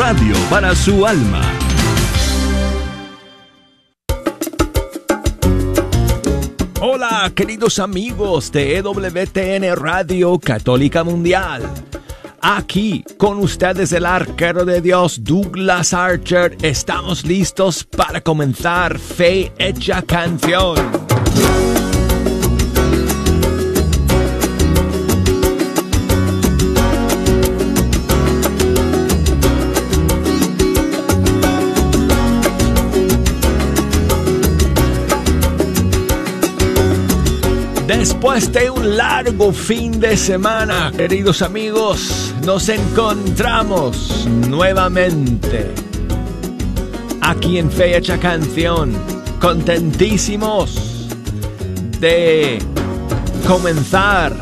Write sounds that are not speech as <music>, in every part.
radio para su alma. Hola, queridos amigos de EWTN Radio Católica Mundial. Aquí con ustedes el arquero de Dios Douglas Archer. Estamos listos para comenzar Fe Hecha Canción. Después de un largo fin de semana, queridos amigos, nos encontramos nuevamente aquí en Fecha Canción, contentísimos de comenzar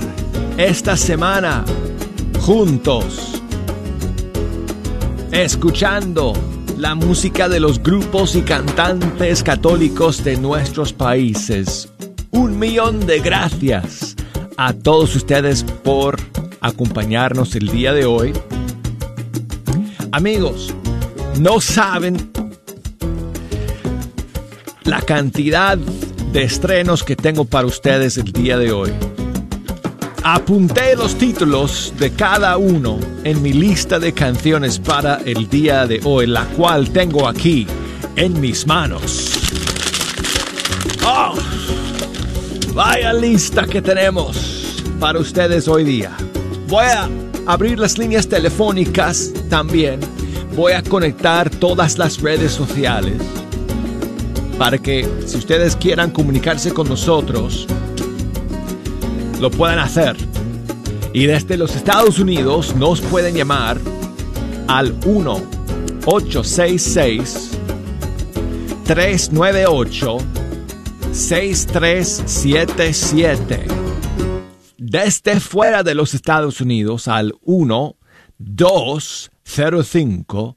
esta semana juntos, escuchando la música de los grupos y cantantes católicos de nuestros países un millón de gracias a todos ustedes por acompañarnos el día de hoy. Amigos, no saben la cantidad de estrenos que tengo para ustedes el día de hoy. Apunté los títulos de cada uno en mi lista de canciones para el día de hoy, la cual tengo aquí en mis manos. ¡Oh! Vaya lista que tenemos para ustedes hoy día. Voy a abrir las líneas telefónicas también. Voy a conectar todas las redes sociales para que si ustedes quieran comunicarse con nosotros, lo puedan hacer. Y desde los Estados Unidos nos pueden llamar al 1 866 398 6377. Desde fuera de los Estados Unidos al 1 205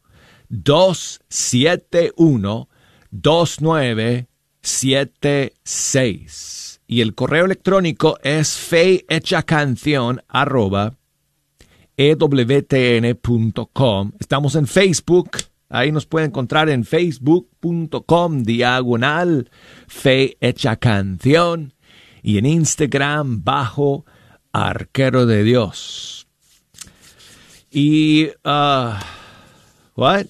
271 2976. Y el correo electrónico es fehechacanción arroba ewtn.com. Estamos en Facebook Ahí nos puede encontrar en facebook.com diagonal fe hecha canción y en Instagram bajo arquero de Dios. Y, uh, what?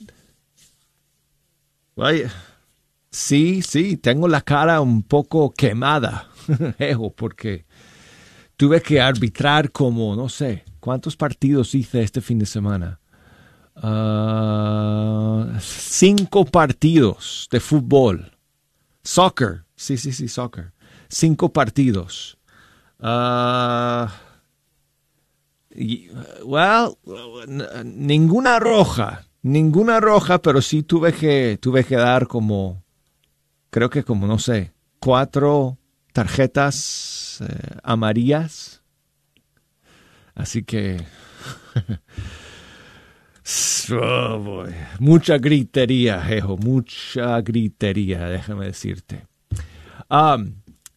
Sí, sí, tengo la cara un poco quemada, <laughs> porque tuve que arbitrar como, no sé, ¿cuántos partidos hice este fin de semana? Uh, cinco partidos de fútbol. Soccer. Sí, sí, sí, soccer. Cinco partidos. Uh, well, ninguna roja. Ninguna roja, pero sí tuve que, tuve que dar como, creo que como, no sé, cuatro tarjetas eh, amarillas. Así que <laughs> Oh, mucha gritería, Jejo, mucha gritería, déjame decirte.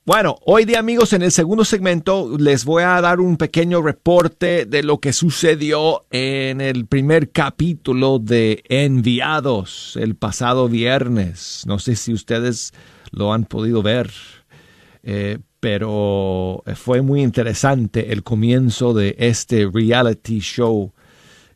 Bueno, hoy de amigos, en el segundo segmento les voy a dar un pequeño reporte de lo que sucedió en el primer capítulo de Enviados el pasado viernes. No sé si ustedes lo han podido ver, eh, pero fue muy interesante el comienzo de este reality show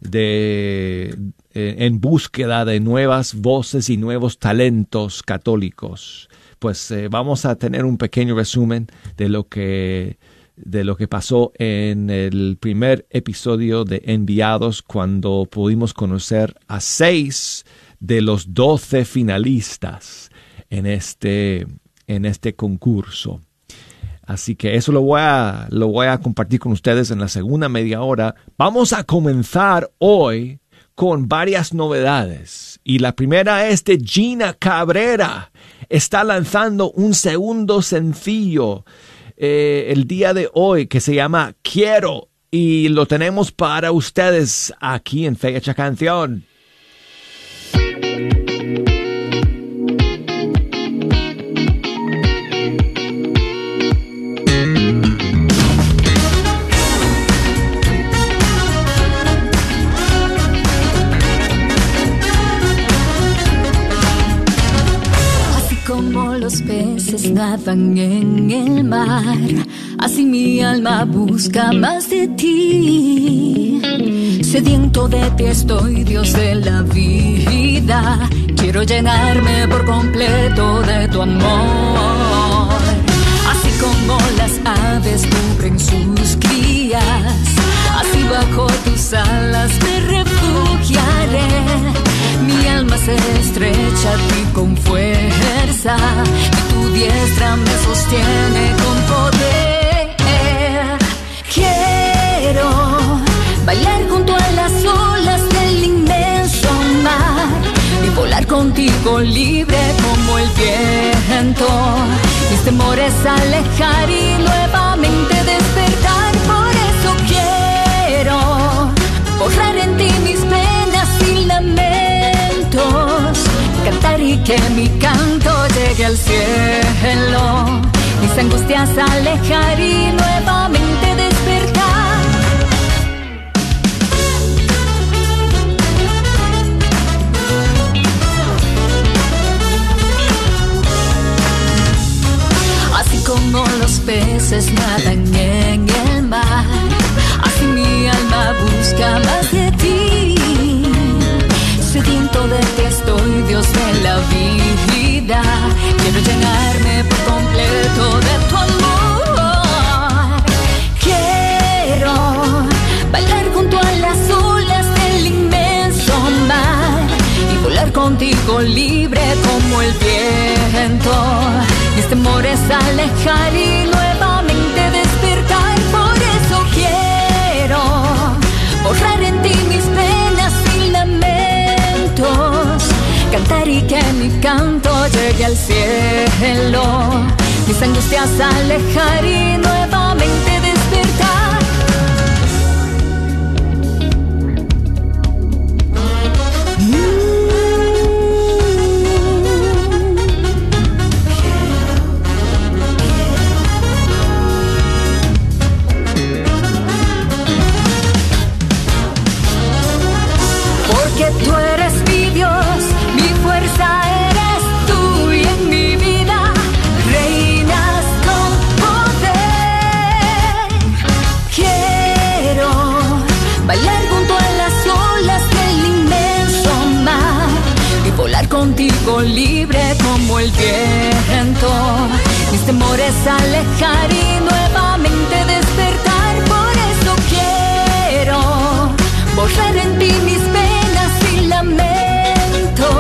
de, eh, en búsqueda de nuevas voces y nuevos talentos católicos. Pues eh, vamos a tener un pequeño resumen de lo que de lo que pasó en el primer episodio de Enviados cuando pudimos conocer a seis de los doce finalistas en este, en este concurso. Así que eso lo voy, a, lo voy a compartir con ustedes en la segunda media hora. Vamos a comenzar hoy con varias novedades. Y la primera es de Gina Cabrera. Está lanzando un segundo sencillo eh, el día de hoy que se llama Quiero. Y lo tenemos para ustedes aquí en Fecha Canción. Peces nadan en el mar, así mi alma busca más de ti. Sediento de ti estoy, Dios de la vida. Quiero llenarme por completo de tu amor. Así como las aves cubren sus crías, así bajo tus alas me refugiaré. Alma se estrecha a ti con fuerza y tu diestra me sostiene con poder. Quiero bailar junto a las olas del inmenso mar y volar contigo libre como el viento. Mis temores alejar al cielo. Mis angustias alejar y nuevamente despertar. Así como los peces nadan en el mar, así mi alma busca más de ti. Sediento de ti estoy, Dios de la vida. Llenarme por completo de tu amor. Quiero bailar junto a las olas del inmenso mar y volar contigo libre como el viento. Mis temores alejar y nuevamente despertar. Por eso quiero borrar en ti mis penas y lamentos. Cantar y que mi canto llegue al cielo. Mis angustias alejar y nuevamente Mis temores alejar y nuevamente despertar. Por eso quiero borrar en ti mis penas y lamentos.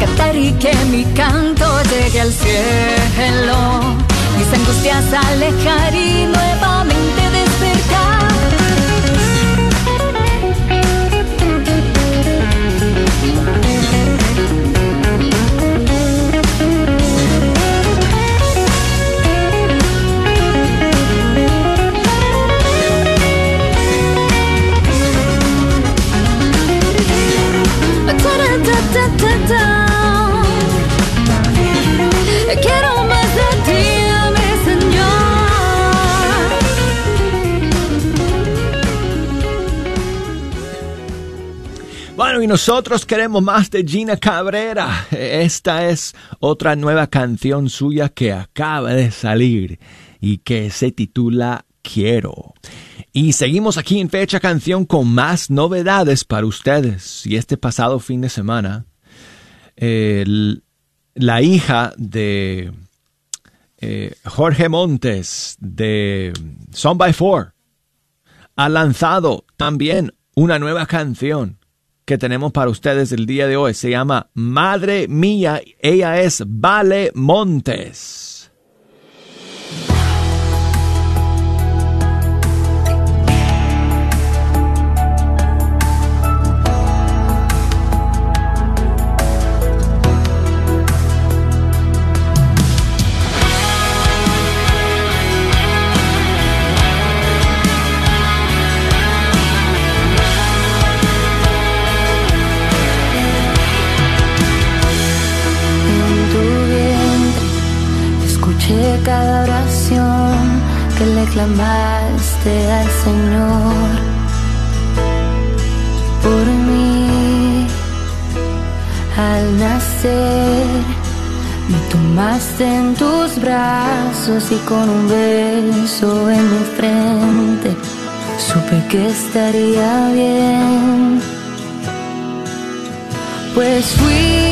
Cantar y que mi canto llegue al cielo. Mis angustias alejar y nuevamente y nosotros queremos más de Gina Cabrera. Esta es otra nueva canción suya que acaba de salir y que se titula Quiero. Y seguimos aquí en Fecha Canción con más novedades para ustedes. Y este pasado fin de semana, la hija de eh, Jorge Montes de Son by Four ha lanzado también una nueva canción que tenemos para ustedes el día de hoy. Se llama Madre Mía. Ella es Vale Montes. y con un beso en mi frente supe que estaría bien. Pues fui.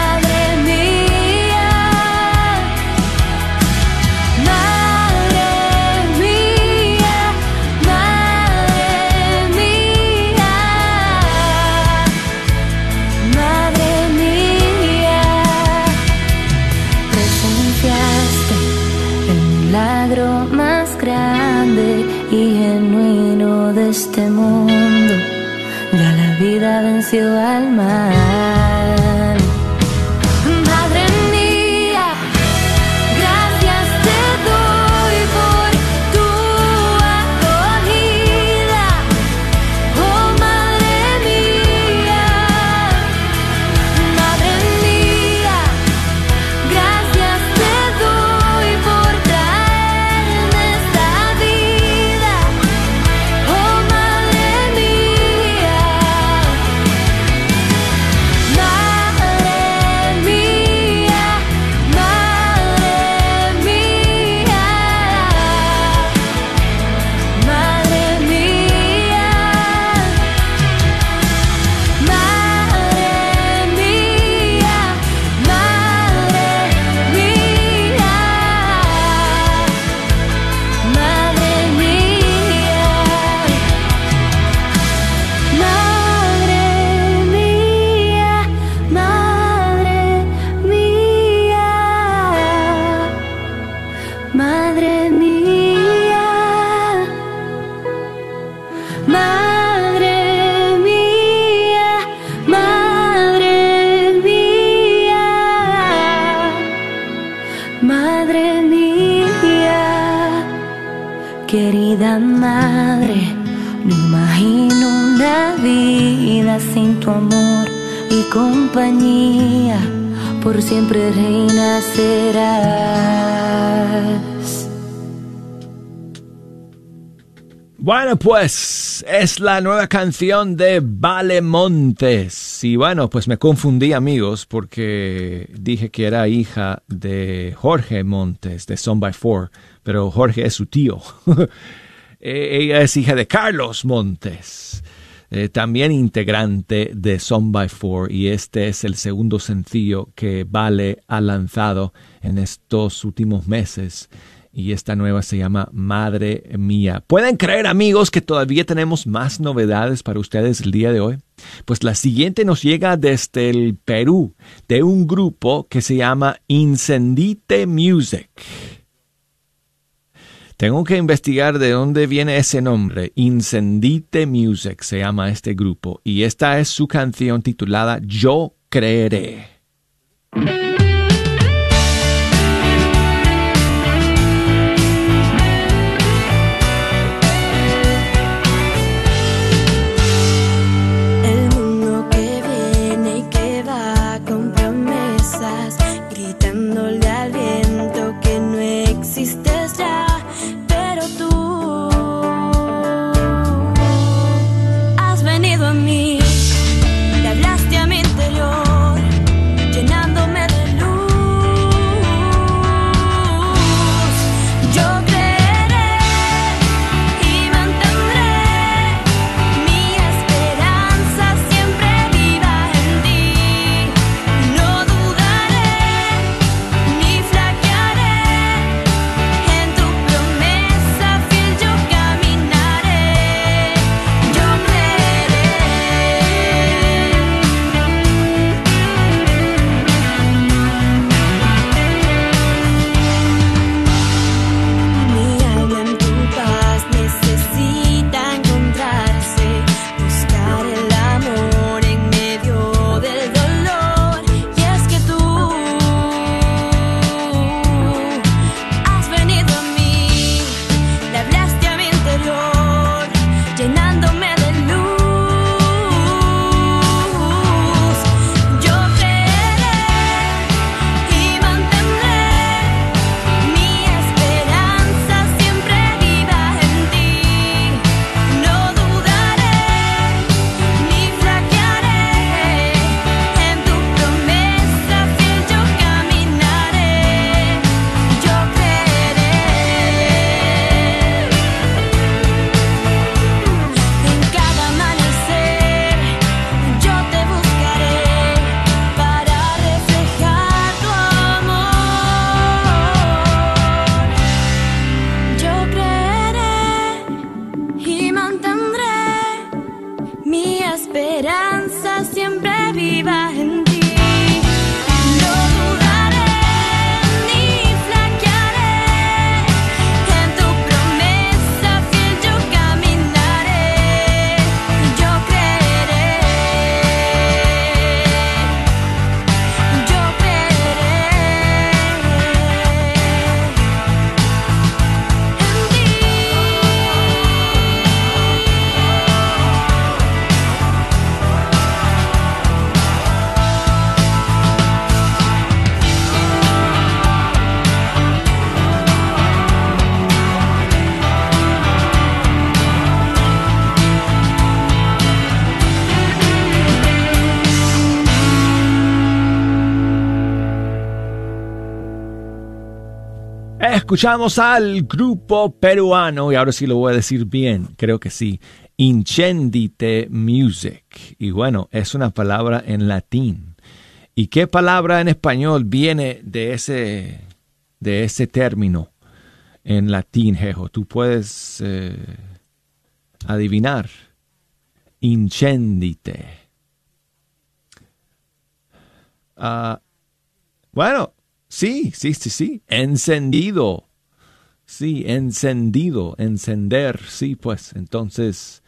Madre mía, Madre mía, Madre mía, Madre mía, presenciaste el milagro más grande y genuino de este mundo. Ya la vida venció al mar. madre. No imagino una vida sin tu amor y compañía. Por siempre reina serás. Bueno, pues es la nueva canción de Vale Montes. Y bueno, pues me confundí amigos porque dije que era hija de Jorge Montes de Son by Four, pero Jorge es su tío. <laughs> Eh, ella es hija de Carlos Montes, eh, también integrante de Son by Four y este es el segundo sencillo que Vale ha lanzado en estos últimos meses y esta nueva se llama Madre Mía. ¿Pueden creer amigos que todavía tenemos más novedades para ustedes el día de hoy? Pues la siguiente nos llega desde el Perú, de un grupo que se llama Incendite Music. Tengo que investigar de dónde viene ese nombre. Incendite Music se llama este grupo y esta es su canción titulada Yo creeré. Escuchamos al grupo peruano, y ahora sí lo voy a decir bien, creo que sí, Incendite Music. Y bueno, es una palabra en latín. ¿Y qué palabra en español viene de ese, de ese término en latín, Jejo? Tú puedes eh, adivinar. Incendite. Ah, bueno, Sí, sí, sí, sí. Encendido. Sí, encendido, encender. Sí, pues entonces,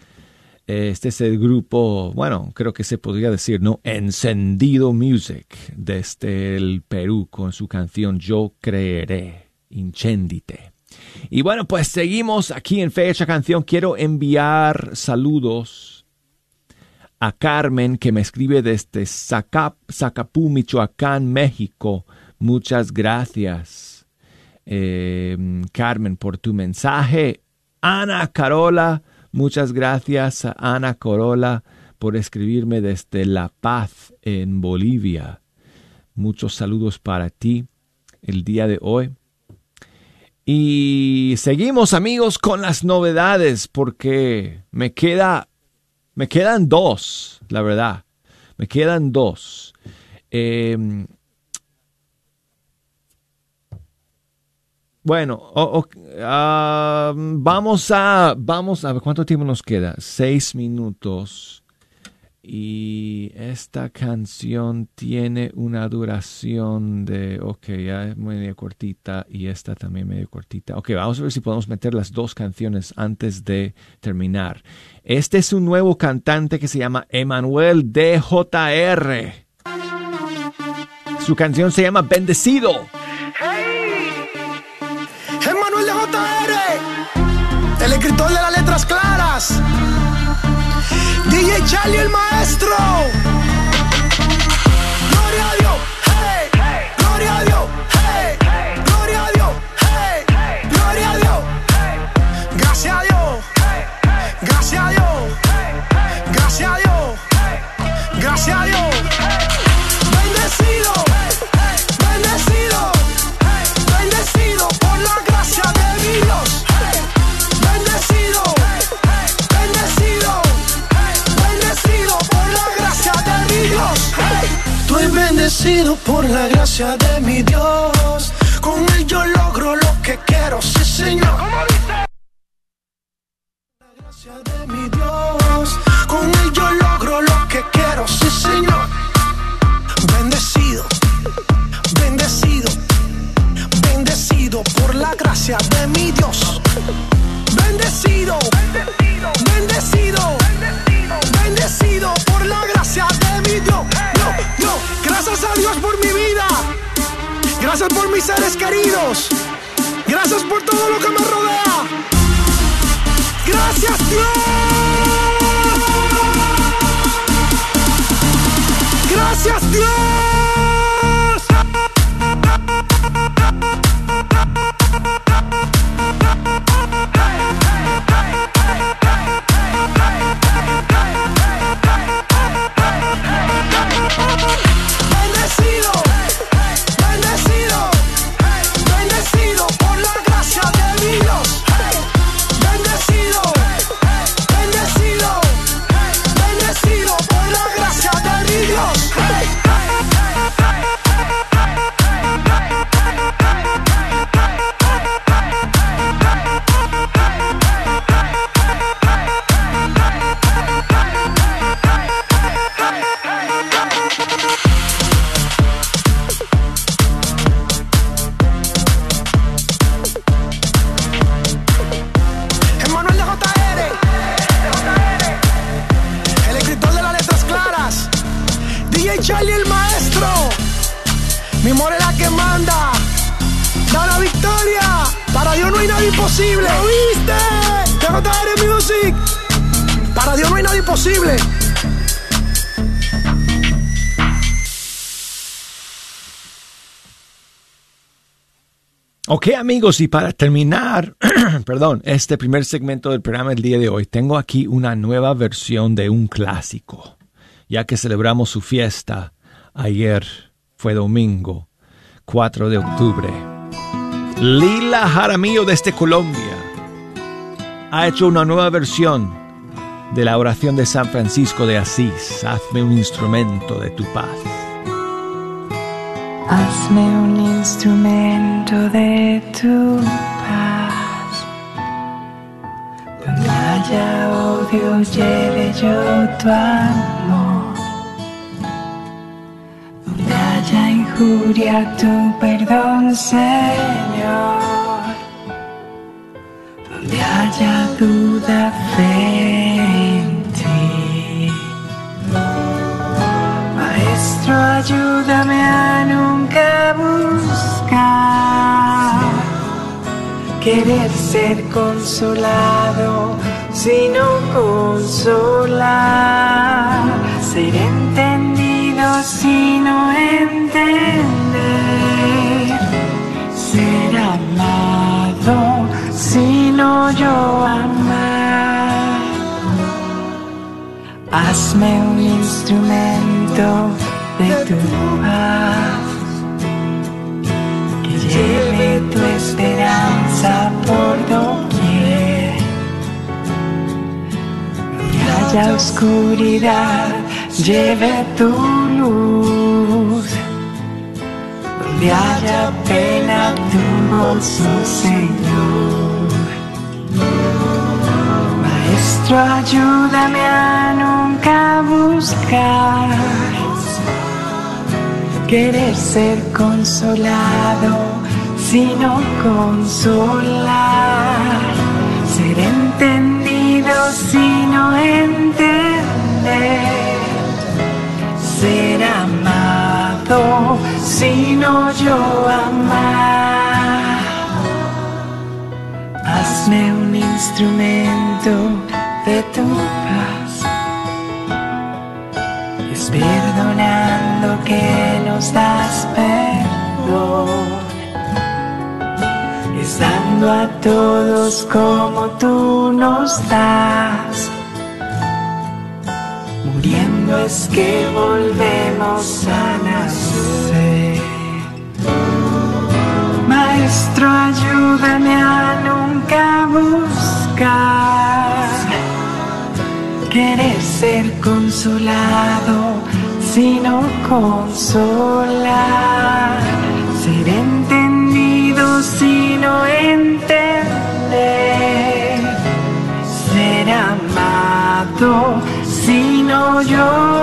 este es el grupo, bueno, creo que se podría decir, ¿no? Encendido Music desde el Perú con su canción Yo Creeré, Incendite. Y bueno, pues seguimos aquí en Fecha Canción. Quiero enviar saludos a Carmen que me escribe desde Zacapú, Michoacán, México. Muchas gracias, eh, Carmen, por tu mensaje. Ana Carola, muchas gracias Ana Carola por escribirme desde La Paz, en Bolivia. Muchos saludos para ti el día de hoy. Y seguimos amigos con las novedades porque me queda, me quedan dos, la verdad. Me quedan dos. Em, bueno, ah, vamos a, vamos a ver cuánto tiempo nos queda. Seis minutos. Y esta canción tiene una duración de, ok, ya es medio cortita y esta también medio cortita. Ok, vamos a ver si podemos meter las dos canciones antes de terminar. Este es un nuevo cantante que se llama Emanuel DJR. Su canción se llama Bendecido. El escritor de las letras claras. DJ Charlie el maestro. Gloria a Dios, bendecido por la gracia de mi Dios. Con él yo logro lo que quiero, sí Señor. La gracia de mi Dios. Con él yo logro lo que quiero, sí Señor. Bendecido, bendecido, bendecido por la gracia de mi Dios. Bendecido, bendecido, gracias a Dios por mi vida. Gracias por mis seres queridos. Gracias por todo lo que me rodea. Gracias Dios. Amigos, y para terminar, <clears throat> perdón, este primer segmento del programa del día de hoy, tengo aquí una nueva versión de un clásico, ya que celebramos su fiesta ayer, fue domingo, 4 de octubre. Lila Jaramillo desde Colombia ha hecho una nueva versión de la oración de San Francisco de Asís, hazme un instrumento de tu paz. Hazme un instrumento de tu paz. Donde haya odio, lleve yo tu amor. Donde haya injuria, tu perdón, Señor. Donde haya duda, fe Ayúdame a nunca buscar. Que querer ser consolado, sino consolar, ser entendido, sino entender, ser amado, sino yo amar. Hazme un instrumento de tu paz que lleve tu esperanza por doquier. Donde haya oscuridad, lleve tu luz. Donde haya pena, tu gozo, Señor. Maestro, ayúdame a nunca buscar querer ser consolado, sino consolar, ser entendido, sino entender, ser amado, sino yo amar. Hazme un instrumento de tu paz. Es perdonando que nos das perdón. Es dando a todos como tú nos das. Muriendo es que volvemos a nacer. Maestro, ayúdame a nunca buscar querer ser consolado, sino consolar, ser entendido, sino entender, ser amado, sino yo.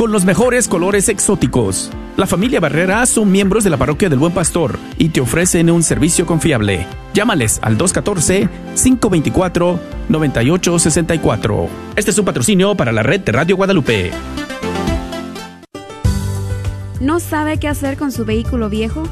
con los mejores colores exóticos. La familia Barrera son miembros de la parroquia del Buen Pastor y te ofrecen un servicio confiable. Llámales al 214-524-9864. Este es un patrocinio para la red de Radio Guadalupe. ¿No sabe qué hacer con su vehículo viejo?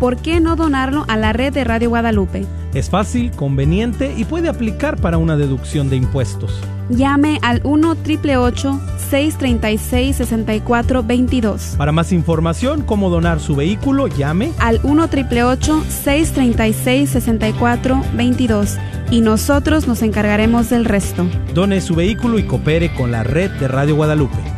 ¿Por qué no donarlo a la red de Radio Guadalupe? Es fácil, conveniente y puede aplicar para una deducción de impuestos. Llame al 1 888 636 6422 Para más información, cómo donar su vehículo, llame al 1 888 636 6422 y nosotros nos encargaremos del resto. Done su vehículo y coopere con la red de Radio Guadalupe.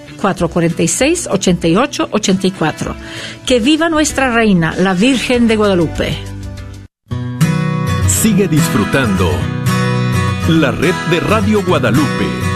446-8884. Que viva nuestra reina, la Virgen de Guadalupe. Sigue disfrutando la red de Radio Guadalupe.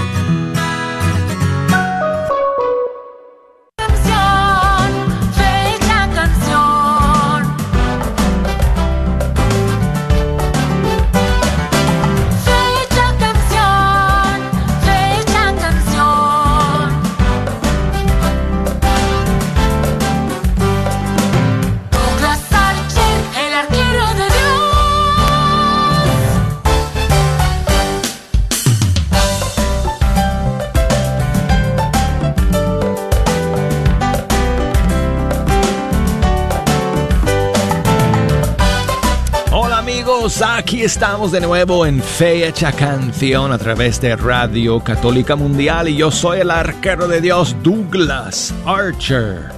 Estamos de nuevo en Fecha Canción a través de Radio Católica Mundial y yo soy el arquero de Dios Douglas Archer.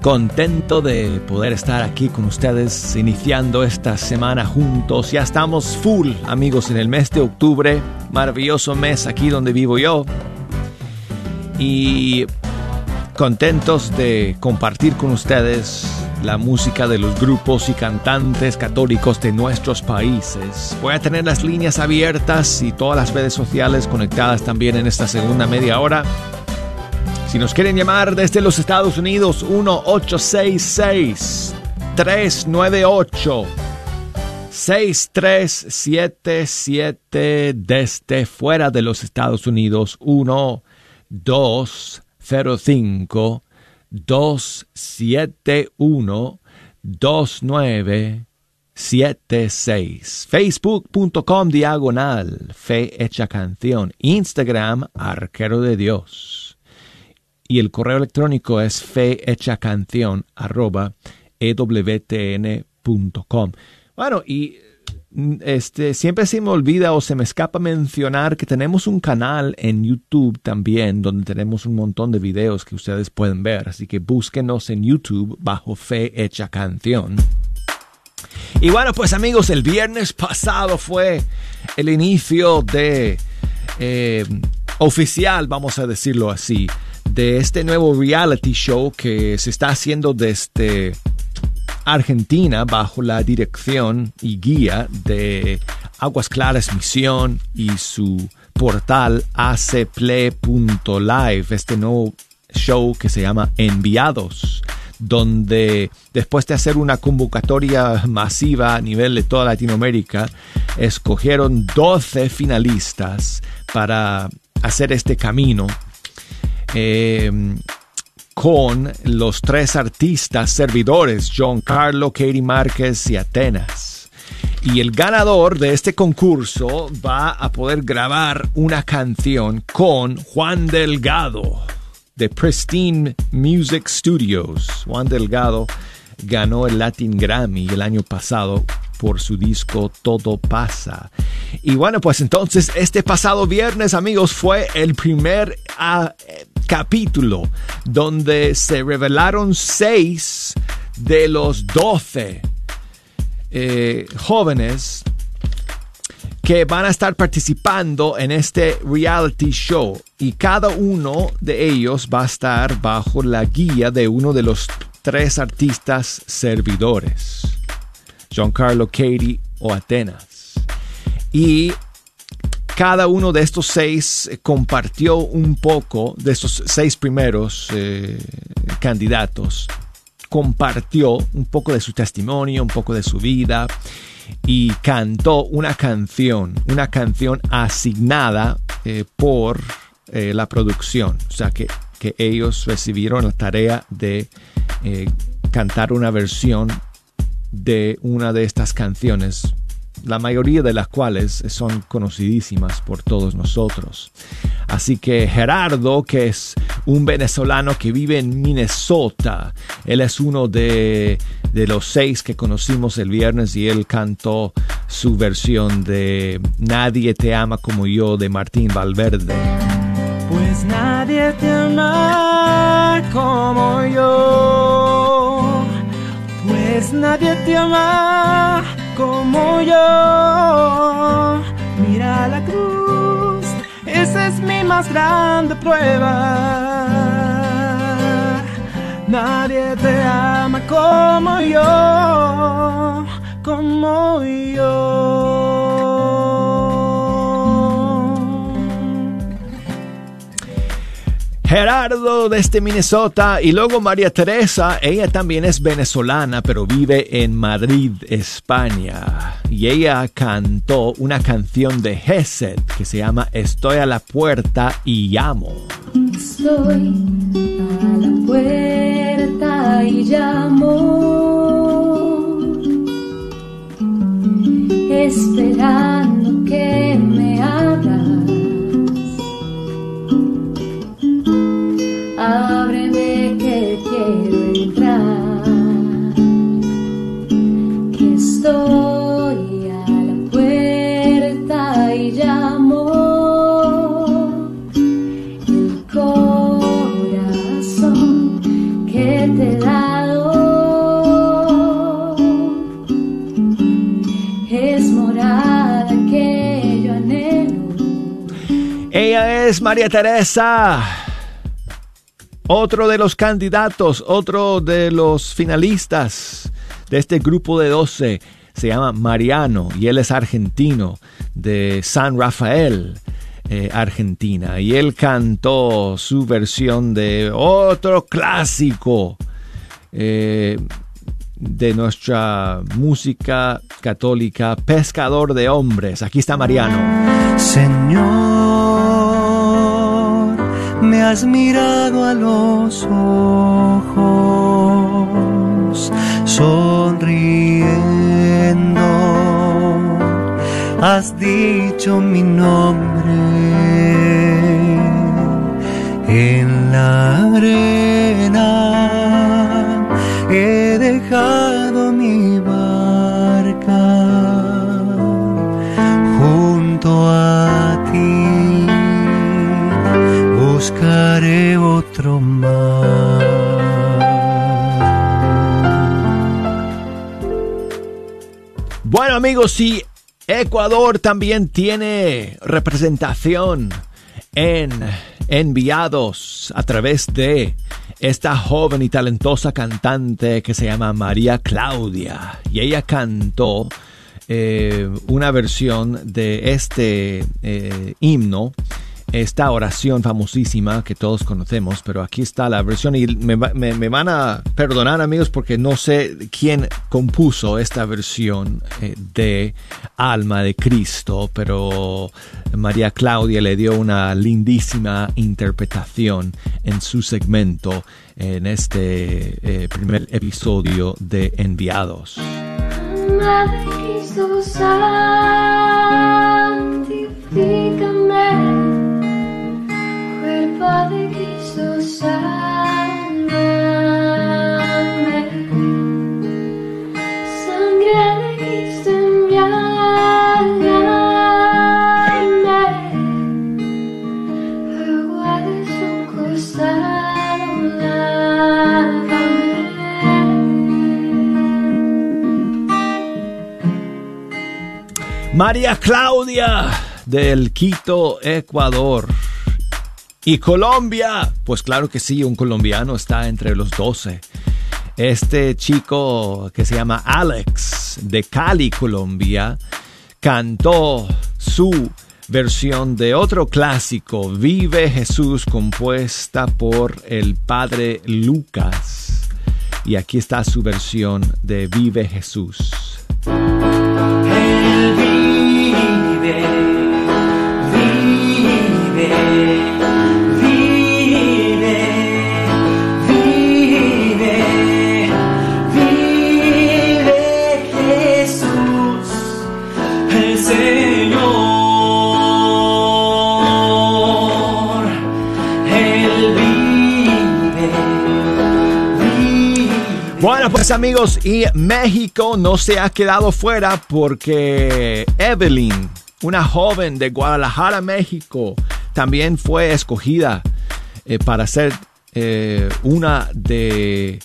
Contento de poder estar aquí con ustedes iniciando esta semana juntos. Ya estamos full amigos en el mes de octubre, maravilloso mes aquí donde vivo yo. Y contentos de compartir con ustedes la música de los grupos y cantantes católicos de nuestros países. Voy a tener las líneas abiertas y todas las redes sociales conectadas también en esta segunda media hora. Si nos quieren llamar desde los Estados Unidos, 1-866-398. 6377 desde fuera de los Estados Unidos 1 205 271 2976 Facebook.com diagonal Fe Hecha Canción. Instagram Arquero de Dios. Y el correo electrónico es fehechacanción arroba ewtn.com. Bueno, y este, siempre se me olvida o se me escapa mencionar que tenemos un canal en YouTube también donde tenemos un montón de videos que ustedes pueden ver. Así que búsquenos en YouTube bajo Fe Hecha Canción. Y bueno, pues amigos, el viernes pasado fue el inicio de eh, oficial, vamos a decirlo así, de este nuevo reality show que se está haciendo desde Argentina bajo la dirección y guía de Aguas Claras Misión y su portal acplay.live, este nuevo show que se llama Enviados, donde después de hacer una convocatoria masiva a nivel de toda Latinoamérica, escogieron 12 finalistas para hacer este camino. Eh, con los tres artistas servidores, John Carlo, Katie Márquez y Atenas. Y el ganador de este concurso va a poder grabar una canción con Juan Delgado de Pristine Music Studios. Juan Delgado ganó el Latin Grammy el año pasado por su disco Todo pasa. Y bueno, pues entonces este pasado viernes, amigos, fue el primer ah, capítulo donde se revelaron seis de los doce eh, jóvenes que van a estar participando en este reality show y cada uno de ellos va a estar bajo la guía de uno de los tres artistas servidores, Giancarlo Katie o Atenas. Y cada uno de estos seis eh, compartió un poco, de estos seis primeros eh, candidatos, compartió un poco de su testimonio, un poco de su vida y cantó una canción, una canción asignada eh, por la producción. O sea que, que, ellos recibieron la tarea de cantar una versión de una de estas canciones la mayoría de las cuales son conocidísimas por todos nosotros. Así que Gerardo, que es un venezolano que vive en Minnesota, él es uno de, de los seis que conocimos el viernes y él cantó su versión de Nadie te ama como yo de Martín Valverde. Pues nadie te ama como yo, nadie te ama como yo. Mira la cruz, esa es mi más grande prueba. Nadie te ama como yo, como yo. Gerardo desde Minnesota y luego María Teresa, ella también es venezolana pero vive en Madrid, España. Y ella cantó una canción de Gesed que se llama Estoy a la puerta y llamo. Estoy a la puerta y llamo, esperando que me abras. quiero entrar, que estoy a la puerta y llamo el corazón que te he dado es morada que yo anhelo. Ella es María Teresa. Otro de los candidatos, otro de los finalistas de este grupo de 12 se llama Mariano y él es argentino de San Rafael. eh, Argentina y él cantó su versión de otro clásico eh, de nuestra música católica, Pescador de Hombres. Aquí está Mariano. Señor, me has mirado a los ojos, sonriendo, has dicho mi nombre en la arena. He dejado mi buscaré otro mar. Bueno amigos, sí, Ecuador también tiene representación en enviados a través de esta joven y talentosa cantante que se llama María Claudia. Y ella cantó eh, una versión de este eh, himno, esta oración famosísima que todos conocemos, pero aquí está la versión y me, va- me- me van a perdonar amigos porque no sé quién compuso esta versión eh, de Alma de Cristo, pero María Claudia le dio una lindísima interpretación en su segmento en este eh, primer episodio de Enviados. Alma de Cristo. De Cristo, sálvame. Sangre de Cristo, envíame. Agua de su costado. María Claudia del Quito, Ecuador. Y Colombia, pues claro que sí, un colombiano está entre los 12. Este chico que se llama Alex de Cali, Colombia, cantó su versión de otro clásico, Vive Jesús, compuesta por el padre Lucas. Y aquí está su versión de Vive Jesús. Pues amigos, y México no se ha quedado fuera porque Evelyn, una joven de Guadalajara, México, también fue escogida eh, para ser eh, una de,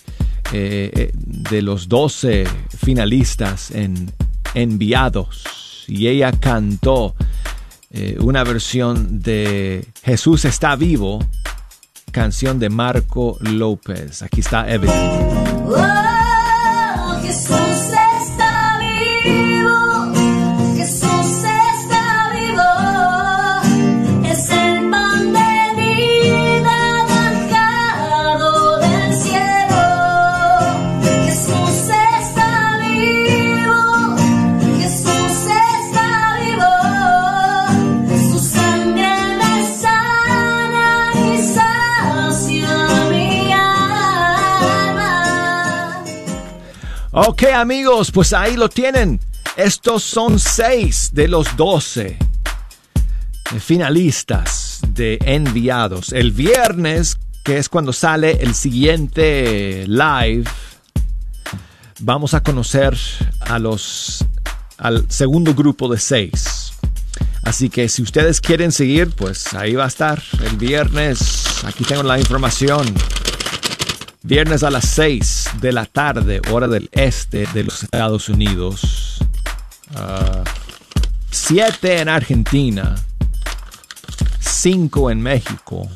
eh, de los 12 finalistas en Enviados. Y ella cantó una versión de Jesús está vivo, canción de Marco López. Aquí está Evelyn. Oh, Ok amigos, pues ahí lo tienen. Estos son seis de los doce finalistas de enviados. El viernes, que es cuando sale el siguiente live, vamos a conocer a los al segundo grupo de seis. Así que si ustedes quieren seguir, pues ahí va a estar el viernes. Aquí tengo la información. Viernes a las 6 de la tarde, hora del este de los Estados Unidos. ah, siete en Argentina, cinco en México.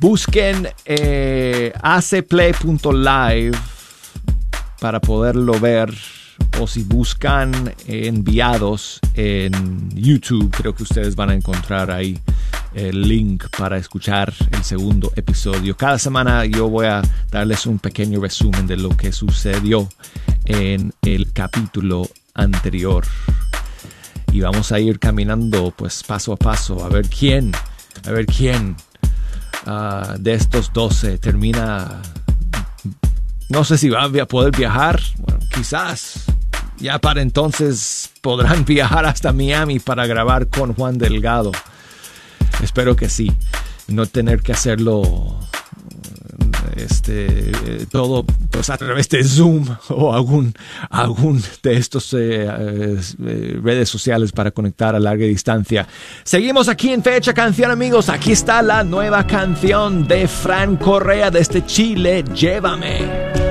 Busquen eh, acplay.live para poderlo ver o si buscan enviados en YouTube, creo que ustedes van a encontrar ahí el link para escuchar el segundo episodio. Cada semana yo voy a darles un pequeño resumen de lo que sucedió en el capítulo anterior. Y vamos a ir caminando pues paso a paso a ver quién, a ver quién ah, de estos 12 termina no sé si van a poder viajar, quizás. Ya para entonces podrán <laughs> viajar hasta Miami para grabar con Juan Delgado. Espero que sí. No tener que hacerlo este todo pues a través de Zoom o algún algún de estos eh, eh, redes sociales para conectar a larga distancia. Seguimos aquí en Fecha Canción, amigos. Aquí está la nueva canción de Fran Correa desde Chile, Llévame.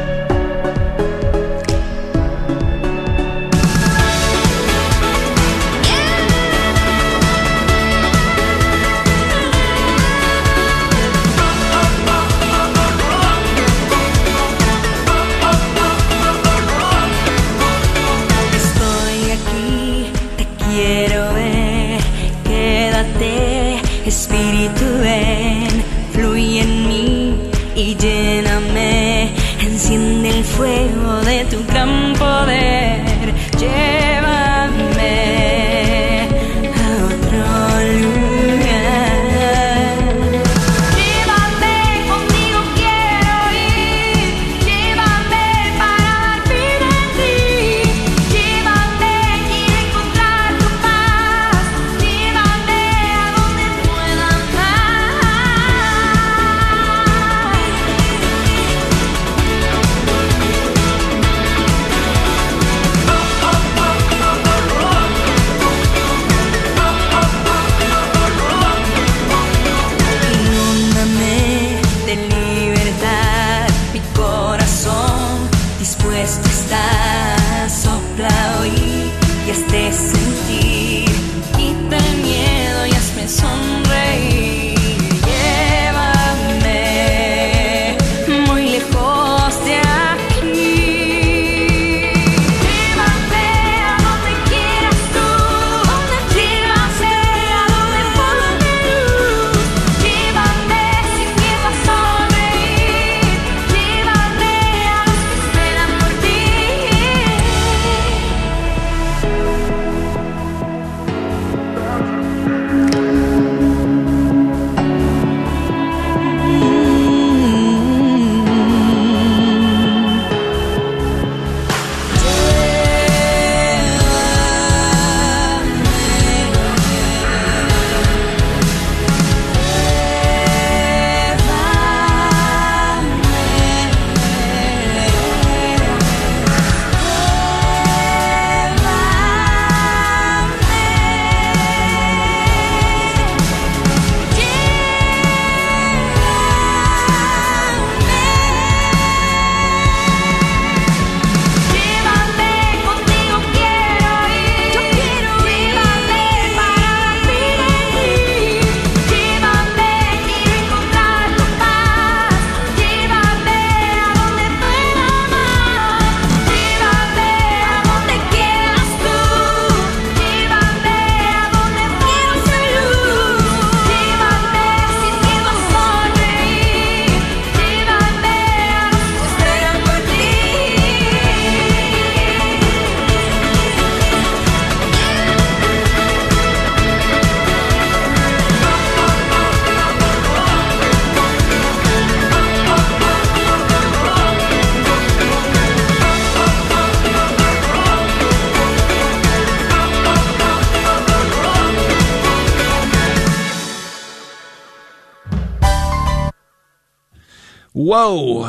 ¡Wow!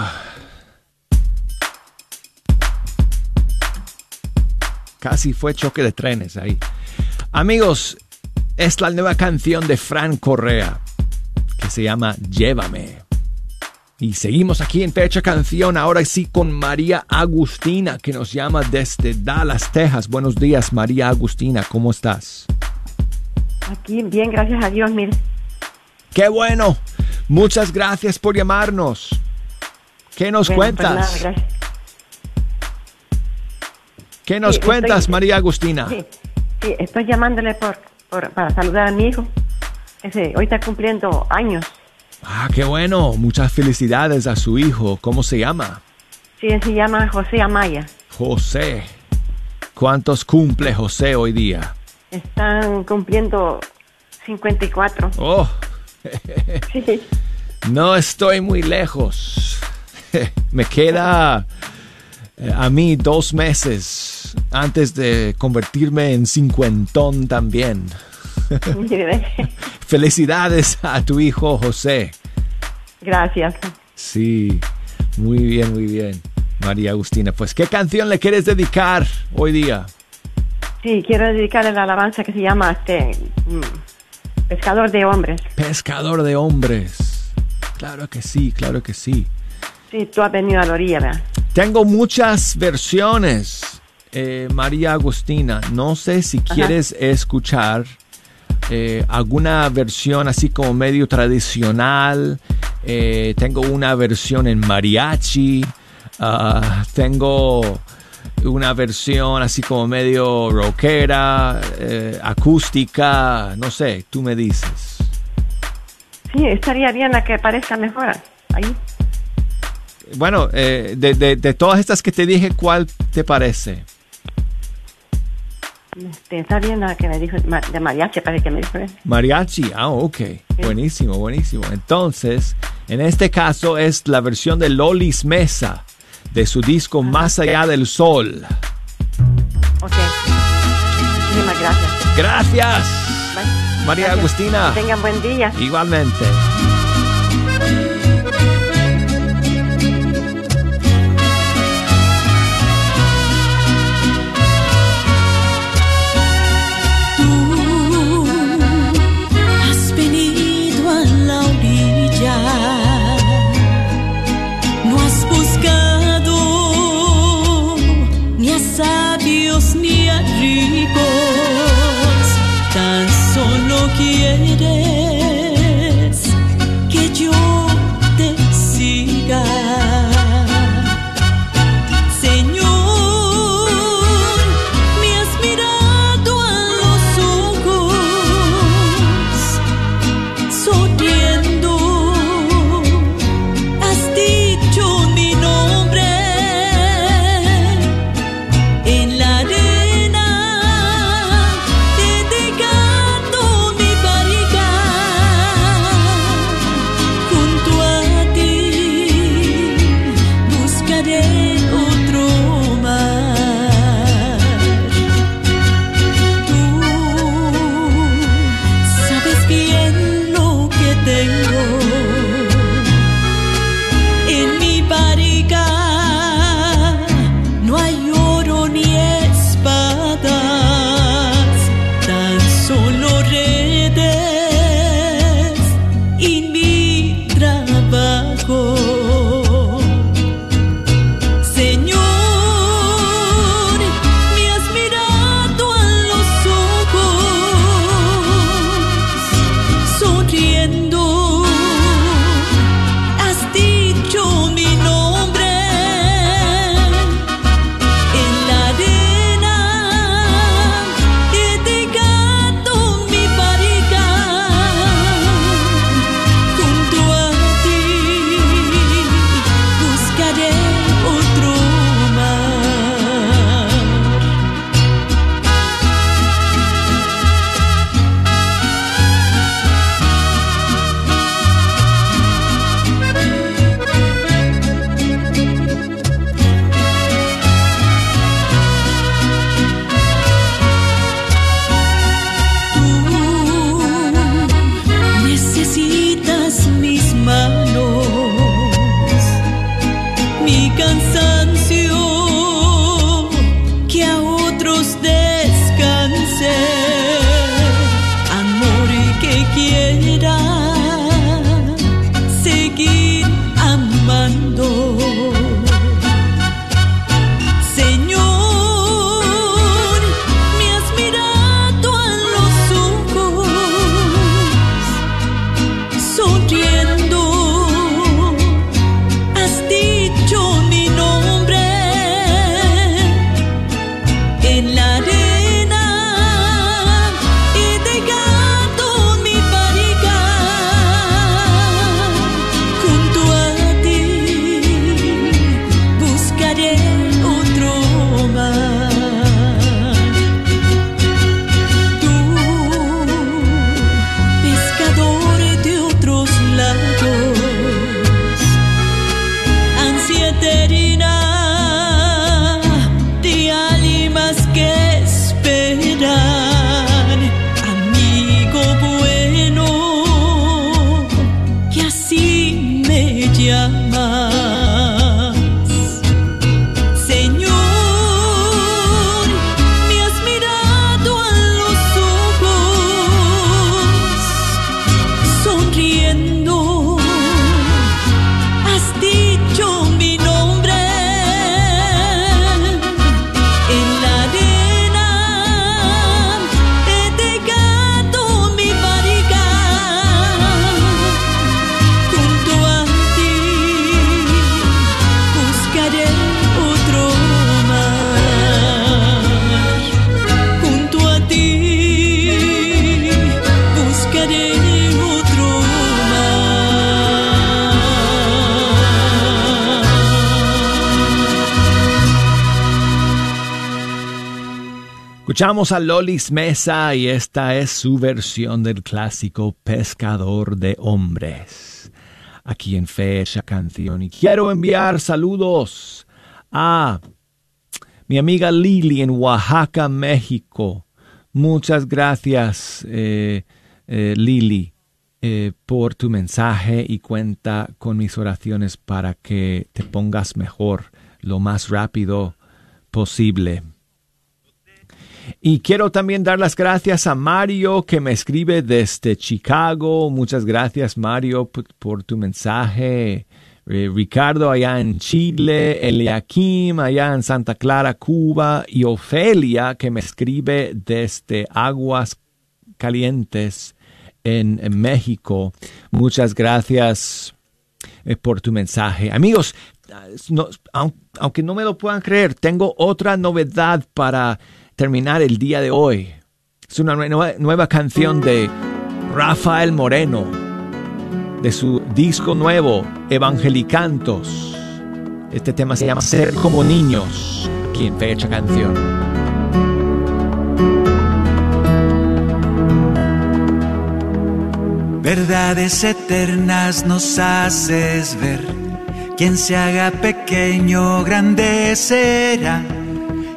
Casi fue choque de trenes ahí. Amigos, es la nueva canción de Fran Correa que se llama Llévame. Y seguimos aquí en Fecha Canción, ahora sí con María Agustina, que nos llama desde Dallas, Texas. Buenos días, María Agustina, ¿cómo estás? Aquí, bien, gracias a Dios, mire. ¡Qué bueno! Muchas gracias por llamarnos. ¿Qué nos Bueno, pues cuentas? nada, gracias. ¿Qué nos Sí, cuentas, estoy- María Agustina? Sí, sí, estoy llamándole por, por- para saludar a mi hijo. Ese, hoy está cumpliendo años. Ah, qué bueno. Muchas felicidades a su hijo. ¿Cómo se llama? Sí, él se llama José Amaya. José. ¿Cuántos cumple José hoy día? Están cumpliendo 54. Oh, <laughs> Sí. no estoy muy lejos. <laughs> Me queda eh, a mí dos meses antes de convertirme en cincuentón también. <laughs> Felicidades a tu hijo José. Gracias. Sí, muy bien, muy bien. María Agustina, pues ¿qué canción le quieres dedicar hoy día? Sí, quiero dedicarle la alabanza que se llama este mm, Pescador de Hombres. Pescador de hombres. Claro que sí, claro que sí. Sí, tú has venido a la orilla, ¿verdad? Tengo muchas versiones, eh, María Agustina. No sé si Ajá. quieres escuchar eh, alguna versión así como medio tradicional. Eh, tengo una versión en mariachi. Ah, tengo una versión así como medio rockera, eh, acústica. No sé, tú me dices. Sí, estaría bien la que parezca mejor. Ahí. Bueno, eh, de, de- de todas estas que te dije, ¿cuál te parece? Este, está bien la que me dijo de mariachi, parece que me dijo. ¿eh? Mariachi, ah, ok. Buenísimo, buenísimo. Entonces, en este caso es la versión de Lolis Mesa de su disco Más allá del sol. Ok. Muchísimas gracias. Gracias, Bye. María Gracias. Agustina. Que tengan buen día. Igualmente. Escuchamos a Lolis Mesa y esta es su versión del clásico Pescador de Hombres. Aquí en Fecha Canción. Y quiero enviar saludos a mi amiga Lili en Oaxaca, México. Muchas gracias, eh, eh, Lili, eh, por tu mensaje y cuenta con mis oraciones para que te pongas mejor lo más rápido posible. Y quiero también dar las gracias a Mario que me escribe desde Chicago. Muchas gracias Mario por, tu mensaje. Eh, Ricardo allá en Chile, Eliakim allá en Santa Clara, Cuba y Ofelia que me escribe desde Aguas Calientes en, México. Muchas gracias eh, por tu mensaje. Amigos, aun- aunque no me lo puedan creer, tengo otra novedad para terminar el día de hoy. Es una nueva, canción de Rafael Moreno, de su disco nuevo, Evangelicantos. Este tema se llama Ser como niños, aquí en Fecha Canción. Verdades eternas nos haces ver. Quien se haga pequeño, grande será.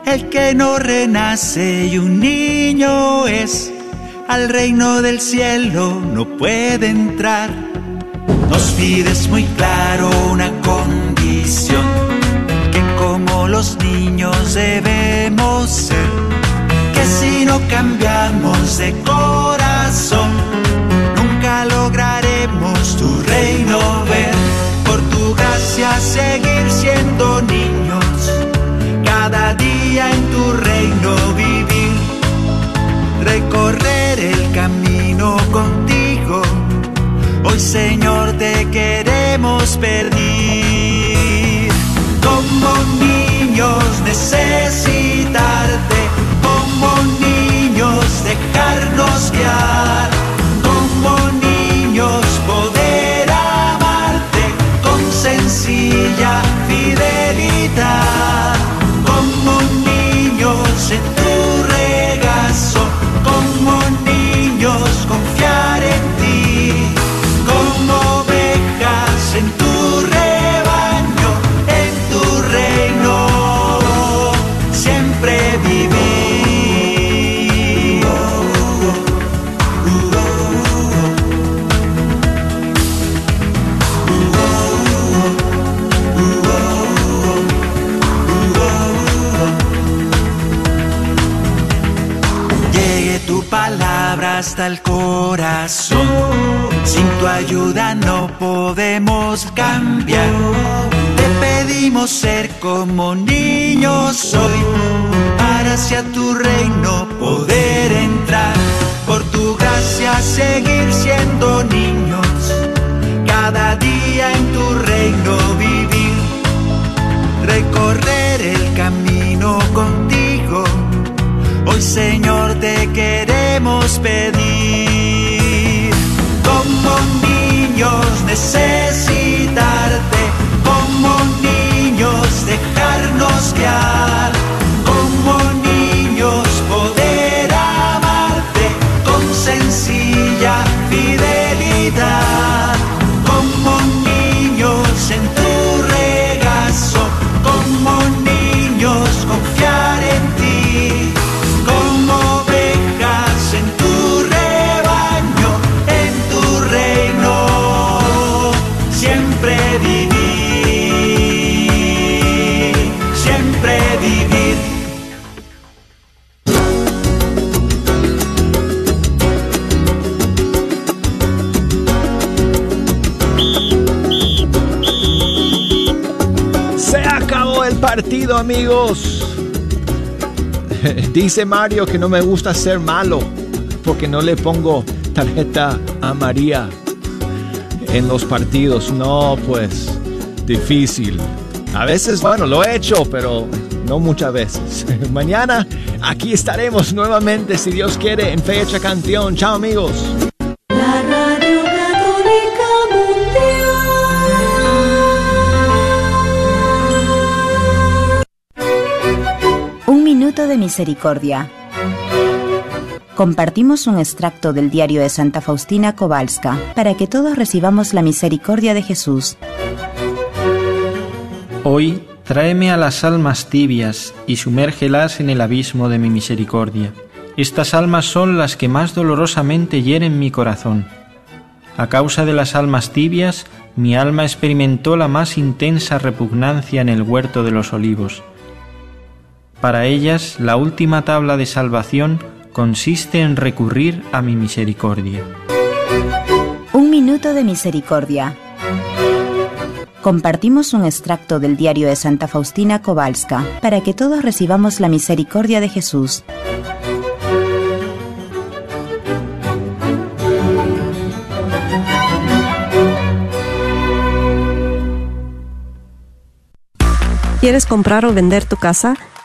El que no renace y un niño es, al reino del cielo no puede entrar. Nos pides muy claro una condición, que como los niños debemos ser, que si no cambiamos de corazón, nunca lograremos tu reino Señor te queremos pedir, como niños necesitarte, Sin tu ayuda no podemos cambiar. Te pedimos ser como niños hoy, para hacia tu reino poder entrar. Por tu gracia seguir siendo niños, cada día en tu reino vivir. Recorrer el camino contigo. Hoy Señor te queremos pedir, necesitarte, como niños dejarnos guiar, amigos. <laughs> Dice Mario que no me gusta ser malo porque no le pongo tarjeta a María en los partidos. No, pues difícil. A veces, bueno, lo he hecho, pero no muchas veces. <laughs> Mañana aquí estaremos nuevamente, si Dios quiere, en Fecha Canción. Chao, amigos. Misericordia. Compartimos un extracto del diario de Santa Faustina Kowalska para que todos recibamos la misericordia de Jesús. Hoy tráeme a las almas tibias y sumérgelas en el abismo de mi misericordia. Estas almas son las que más dolorosamente hieren mi corazón. A causa de las almas tibias, mi alma experimentó la más intensa repugnancia en el huerto de los olivos. Para ellas, la última tabla de salvación consiste en recurrir a mi misericordia. Un minuto de misericordia. Compartimos un extracto del diario de Santa Faustina Kowalska para que todos recibamos la misericordia de Jesús. ¿Quieres comprar o vender tu casa?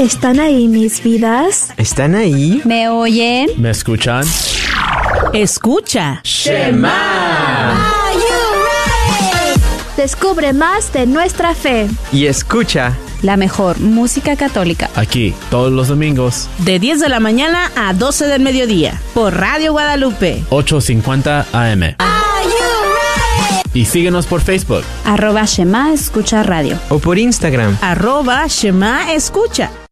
¿Están ahí mis vidas? ¿Están ahí? ¿Me oyen? ¿Me escuchan? Escucha. Shema. Descubre más de nuestra fe. Y escucha. La mejor música católica. Aquí, todos los domingos. De 10 de la mañana a 12 del mediodía. Por Radio Guadalupe. 8.50 AM. Y síguenos por Facebook. Arroba Shema Escucha Radio. O por Instagram. Arroba Shema Escucha.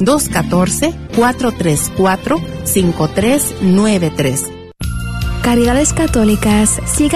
214-434-5393. Caridades Católicas siga